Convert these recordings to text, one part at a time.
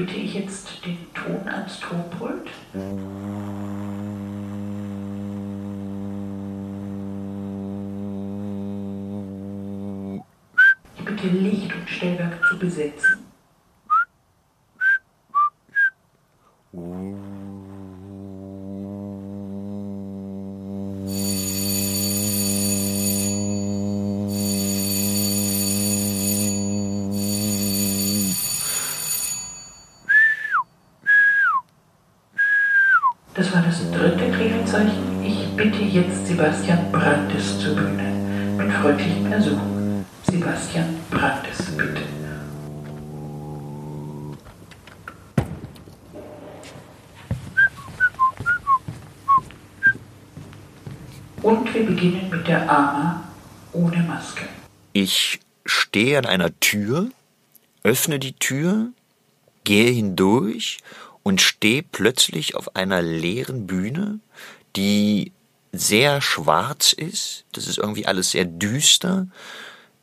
bitte ich jetzt den Ton ans Tonpult. Ich bitte Licht und Stellwerk zu besetzen. Sebastian Brandes zur Bühne. Mit freundlichem Ersuchen. Sebastian Brandes, bitte. Und wir beginnen mit der Ama ohne Maske. Ich stehe an einer Tür, öffne die Tür, gehe hindurch und stehe plötzlich auf einer leeren Bühne, die sehr schwarz ist. Das ist irgendwie alles sehr düster.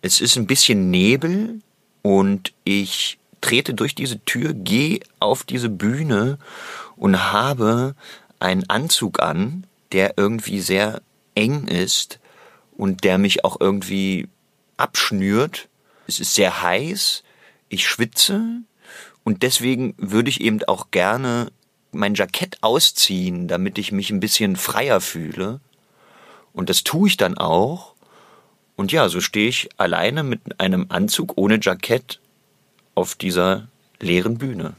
Es ist ein bisschen Nebel und ich trete durch diese Tür, gehe auf diese Bühne und habe einen Anzug an, der irgendwie sehr eng ist und der mich auch irgendwie abschnürt. Es ist sehr heiß, ich schwitze und deswegen würde ich eben auch gerne mein Jackett ausziehen, damit ich mich ein bisschen freier fühle. Und das tue ich dann auch. Und ja, so stehe ich alleine mit einem Anzug ohne Jackett auf dieser leeren Bühne.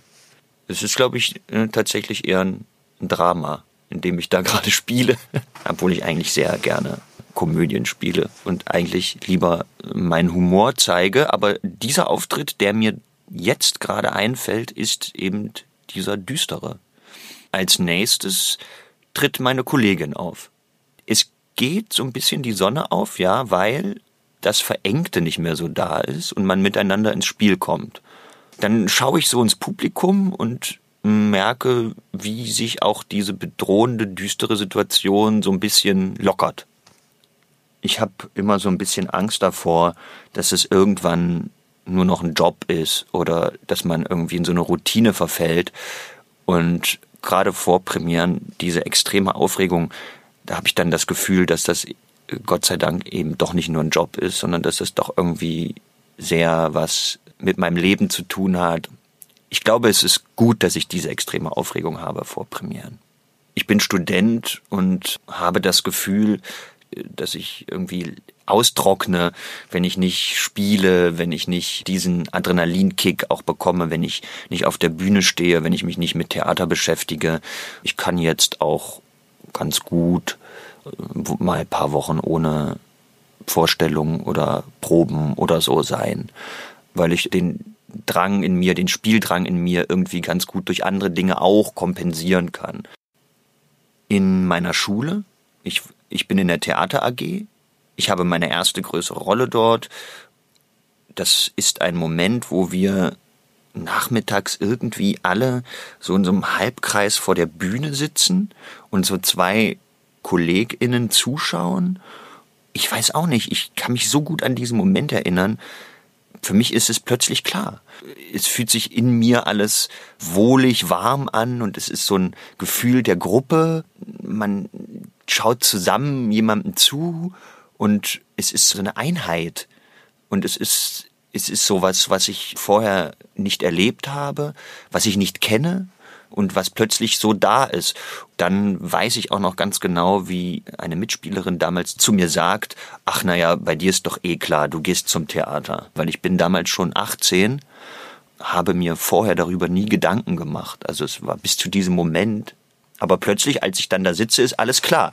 Es ist, glaube ich, äh, tatsächlich eher ein Drama, in dem ich da gerade spiele, obwohl ich eigentlich sehr gerne Komödien spiele und eigentlich lieber meinen Humor zeige. Aber dieser Auftritt, der mir jetzt gerade einfällt, ist eben dieser düstere. Als nächstes tritt meine Kollegin auf. Es geht so ein bisschen die Sonne auf, ja, weil das Verengte nicht mehr so da ist und man miteinander ins Spiel kommt. Dann schaue ich so ins Publikum und merke, wie sich auch diese bedrohende, düstere Situation so ein bisschen lockert. Ich habe immer so ein bisschen Angst davor, dass es irgendwann nur noch ein Job ist oder dass man irgendwie in so eine Routine verfällt. Und gerade vor Premieren diese extreme Aufregung, da habe ich dann das Gefühl, dass das Gott sei Dank eben doch nicht nur ein Job ist, sondern dass es doch irgendwie sehr was mit meinem Leben zu tun hat. Ich glaube, es ist gut, dass ich diese extreme Aufregung habe vor Premieren. Ich bin Student und habe das Gefühl, dass ich irgendwie austrockne, wenn ich nicht spiele, wenn ich nicht diesen Adrenalinkick auch bekomme, wenn ich nicht auf der Bühne stehe, wenn ich mich nicht mit Theater beschäftige. Ich kann jetzt auch ganz gut äh, mal ein paar Wochen ohne Vorstellungen oder Proben oder so sein, weil ich den Drang in mir, den Spieldrang in mir irgendwie ganz gut durch andere Dinge auch kompensieren kann. In meiner Schule, ich, ich bin in der Theater AG, ich habe meine erste größere Rolle dort. Das ist ein Moment, wo wir nachmittags irgendwie alle so in so einem Halbkreis vor der Bühne sitzen und so zwei KollegInnen zuschauen. Ich weiß auch nicht, ich kann mich so gut an diesen Moment erinnern. Für mich ist es plötzlich klar. Es fühlt sich in mir alles wohlig, warm an und es ist so ein Gefühl der Gruppe. Man schaut zusammen jemandem zu und es ist so eine Einheit und es ist es ist sowas, was ich vorher nicht erlebt habe, was ich nicht kenne und was plötzlich so da ist. Dann weiß ich auch noch ganz genau, wie eine Mitspielerin damals zu mir sagt, ach naja, bei dir ist doch eh klar, du gehst zum Theater. Weil ich bin damals schon 18, habe mir vorher darüber nie Gedanken gemacht. Also es war bis zu diesem Moment. Aber plötzlich, als ich dann da sitze, ist alles klar.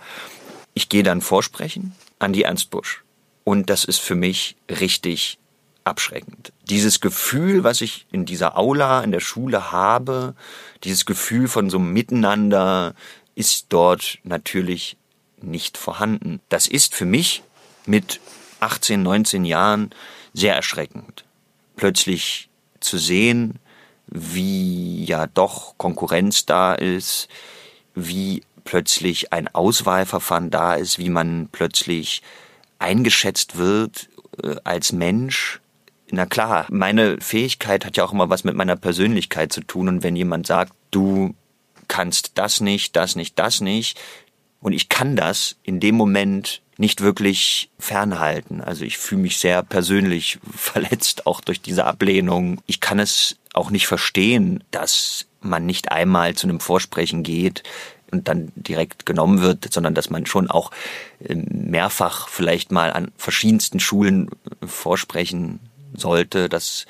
Ich gehe dann vorsprechen an die Ernst Busch. Und das ist für mich richtig abschreckend. Dieses Gefühl, was ich in dieser Aula, in der Schule habe, dieses Gefühl von so einem Miteinander ist dort natürlich nicht vorhanden. Das ist für mich mit 18, 19 Jahren sehr erschreckend. Plötzlich zu sehen, wie ja doch Konkurrenz da ist, wie plötzlich ein Auswahlverfahren da ist, wie man plötzlich eingeschätzt wird äh, als Mensch, na klar, meine Fähigkeit hat ja auch immer was mit meiner Persönlichkeit zu tun. Und wenn jemand sagt, du kannst das nicht, das nicht, das nicht, und ich kann das in dem Moment nicht wirklich fernhalten. Also ich fühle mich sehr persönlich verletzt, auch durch diese Ablehnung. Ich kann es auch nicht verstehen, dass man nicht einmal zu einem Vorsprechen geht und dann direkt genommen wird, sondern dass man schon auch ähm, mehrfach vielleicht mal an verschiedensten Schulen äh, vorsprechen sollte. Das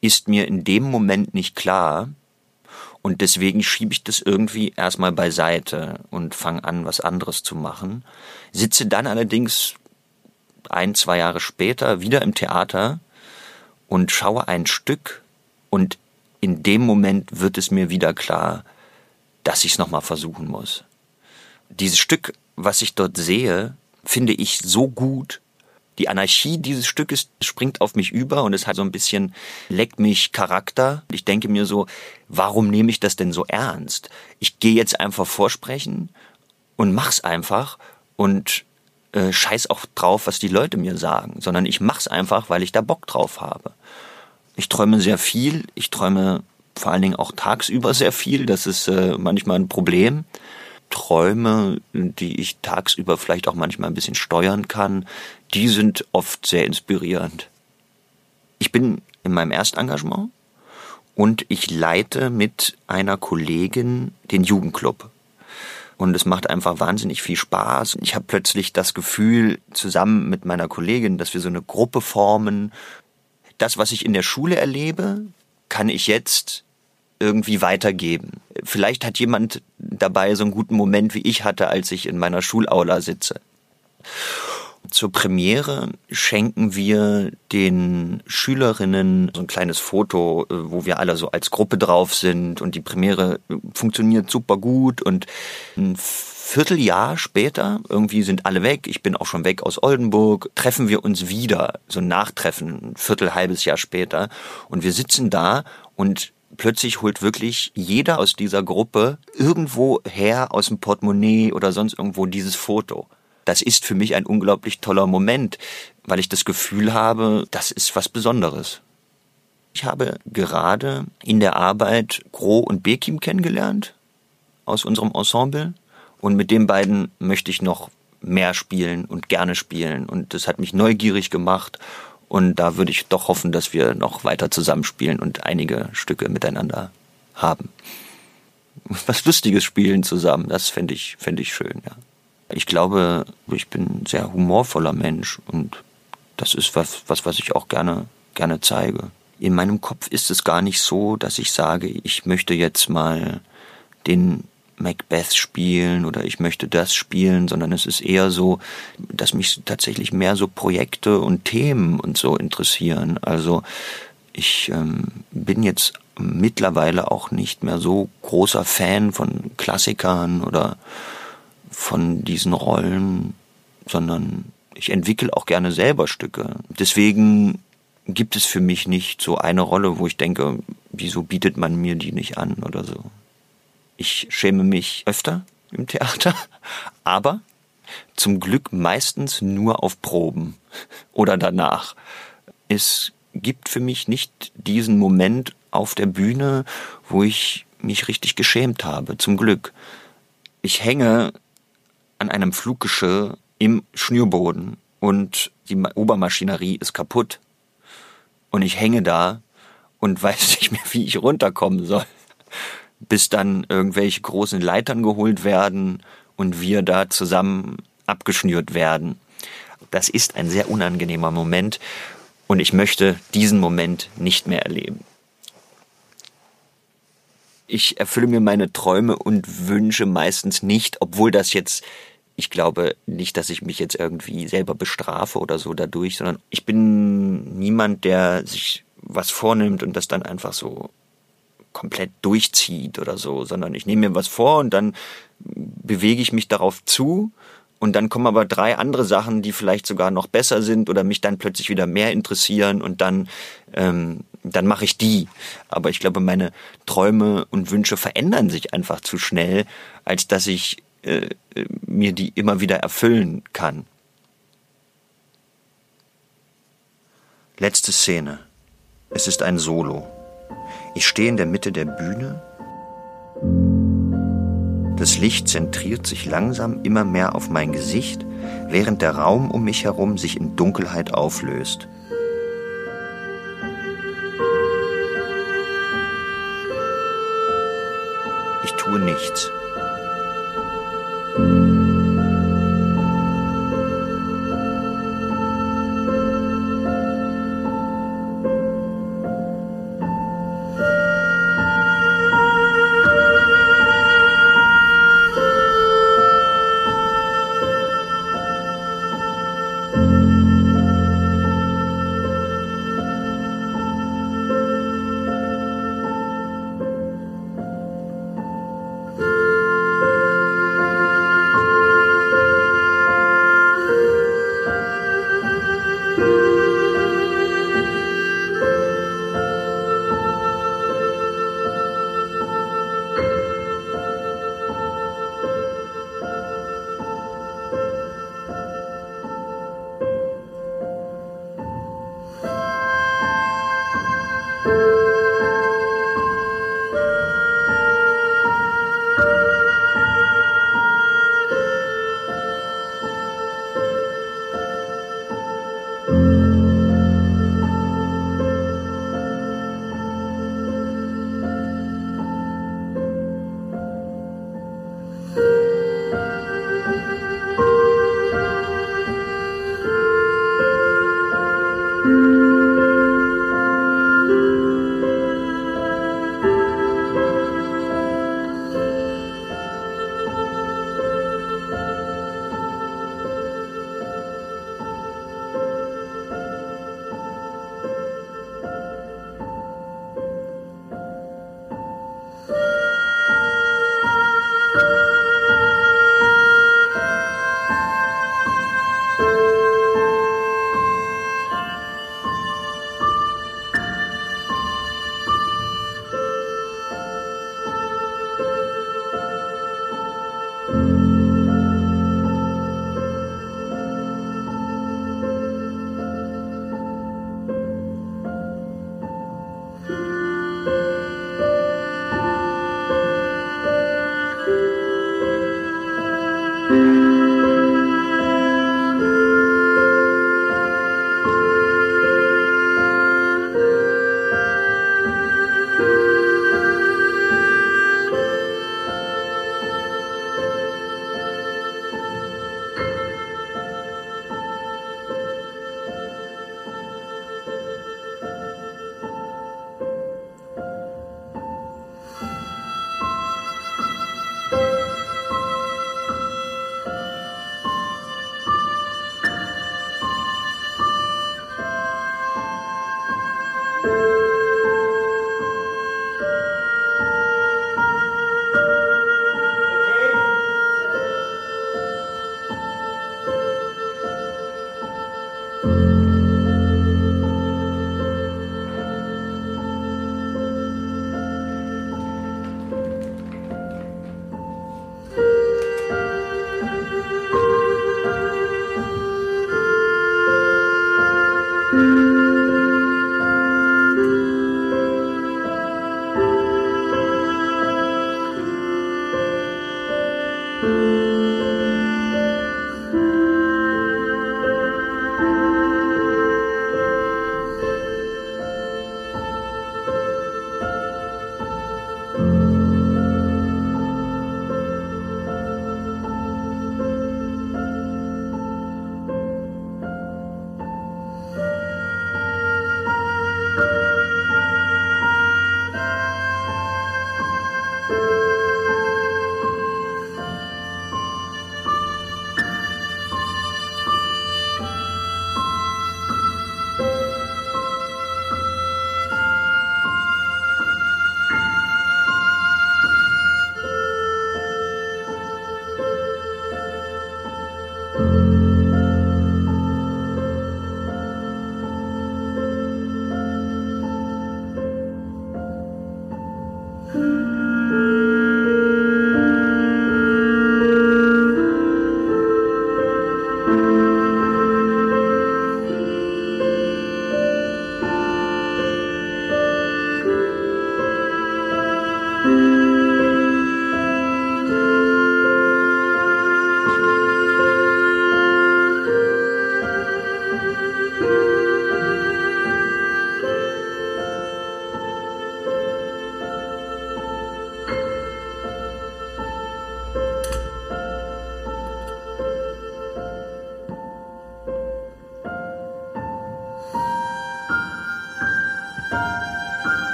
ist mir in dem Moment nicht klar. Und deswegen schiebe ich das irgendwie erstmal beiseite und fange an, was anderes zu machen. Sitze dann allerdings ein, zwei Jahre später wieder im Theater und schaue ein Stück und in dem Moment wird es mir wieder klar, dass ich es nochmal versuchen muss. Dieses Stück, was ich dort sehe, finde ich so gut, die Anarchie dieses Stückes springt auf mich über und es hat so ein bisschen leckt mich Charakter. Ich denke mir so, warum nehme ich das denn so ernst? Ich gehe jetzt einfach vorsprechen und mach's einfach und äh, scheiß auch drauf, was die Leute mir sagen, sondern ich mach's einfach, weil ich da Bock drauf habe. Ich träume sehr viel, ich träume vor allen Dingen auch tagsüber sehr viel, das ist äh, manchmal ein Problem. Träume, die ich tagsüber vielleicht auch manchmal ein bisschen steuern kann, die sind oft sehr inspirierend. Ich bin in meinem Erstengagement und ich leite mit einer Kollegin den Jugendclub. Und es macht einfach wahnsinnig viel Spaß. Ich habe plötzlich das Gefühl, zusammen mit meiner Kollegin, dass wir so eine Gruppe formen. Das, was ich in der Schule erlebe, kann ich jetzt irgendwie weitergeben. Vielleicht hat jemand dabei so einen guten Moment, wie ich hatte, als ich in meiner Schulaula sitze. Zur Premiere schenken wir den Schülerinnen so ein kleines Foto, äh, wo wir alle so als Gruppe drauf sind und die Premiere funktioniert super gut und ein Vierteljahr später, irgendwie sind alle weg, ich bin auch schon weg aus Oldenburg, treffen wir uns wieder, so ein Nachtreffen, ein Viertel, halbes Jahr später und wir sitzen da und plötzlich holt wirklich jeder aus dieser Gruppe irgendwo her aus dem Portemonnaie oder sonst irgendwo dieses Foto. Das ist für mich ein unglaublich toller Moment, weil ich das Gefühl habe, das ist was Besonderes. Ich habe gerade in der Arbeit Gro und Bekim kennengelernt aus unserem Ensemble und mit den beiden möchte ich noch mehr spielen und gerne spielen und das hat mich neugierig gemacht und da würde ich doch hoffen, dass wir noch weiter zusammenspielen und einige Stücke miteinander haben. Was Lustiges spielen zusammen, das fände ich, fände ich schön, ja. Ich glaube, ich bin ein sehr humorvoller Mensch und das ist was, was, was ich auch gerne, gerne zeige. In meinem Kopf ist es gar nicht so, dass ich sage, ich möchte jetzt mal den Macbeth spielen oder ich möchte das spielen, sondern es ist eher so, dass mich tatsächlich mehr so Projekte und Themen und so interessieren. Also ich ähm, bin jetzt mittlerweile auch nicht mehr so großer Fan von Klassikern oder von diesen Rollen, sondern ich entwickle auch gerne selber Stücke. Deswegen gibt es für mich nicht so eine Rolle, wo ich denke, wieso bietet man mir die nicht an oder so. Ich schäme mich öfter im Theater, aber zum Glück meistens nur auf Proben oder danach. Es gibt für mich nicht diesen Moment auf der Bühne, wo ich mich richtig geschämt habe, zum Glück. Ich hänge an einem Fluggeschirr im Schnürboden und die Obermaschinerie ist kaputt. Und ich hänge da und weiß nicht mehr, wie ich runterkommen soll bis dann irgendwelche großen Leitern geholt werden und wir da zusammen abgeschnürt werden. Das ist ein sehr unangenehmer Moment und ich möchte diesen Moment nicht mehr erleben. Ich erfülle mir meine Träume und Wünsche meistens nicht, obwohl das jetzt, ich glaube nicht, dass ich mich jetzt irgendwie selber bestrafe oder so dadurch, sondern ich bin niemand, der sich was vornimmt und das dann einfach so komplett durchzieht oder so, sondern ich nehme mir was vor und dann bewege ich mich darauf zu und dann kommen aber drei andere Sachen, die vielleicht sogar noch besser sind oder mich dann plötzlich wieder mehr interessieren und dann ähm, dann mache ich die. Aber ich glaube, meine Träume und Wünsche verändern sich einfach zu schnell, als dass ich äh, mir die immer wieder erfüllen kann. Letzte Szene. Es ist ein Solo. Ich stehe in der Mitte der Bühne. Das Licht zentriert sich langsam immer mehr auf mein Gesicht, während der Raum um mich herum sich in Dunkelheit auflöst. Ich tue nichts.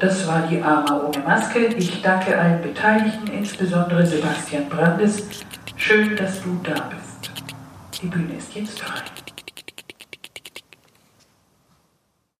Das war die Arma ohne Maske. Ich danke allen Beteiligten, insbesondere Sebastian Brandes. Schön, dass du da bist. Die Bühne ist jetzt frei.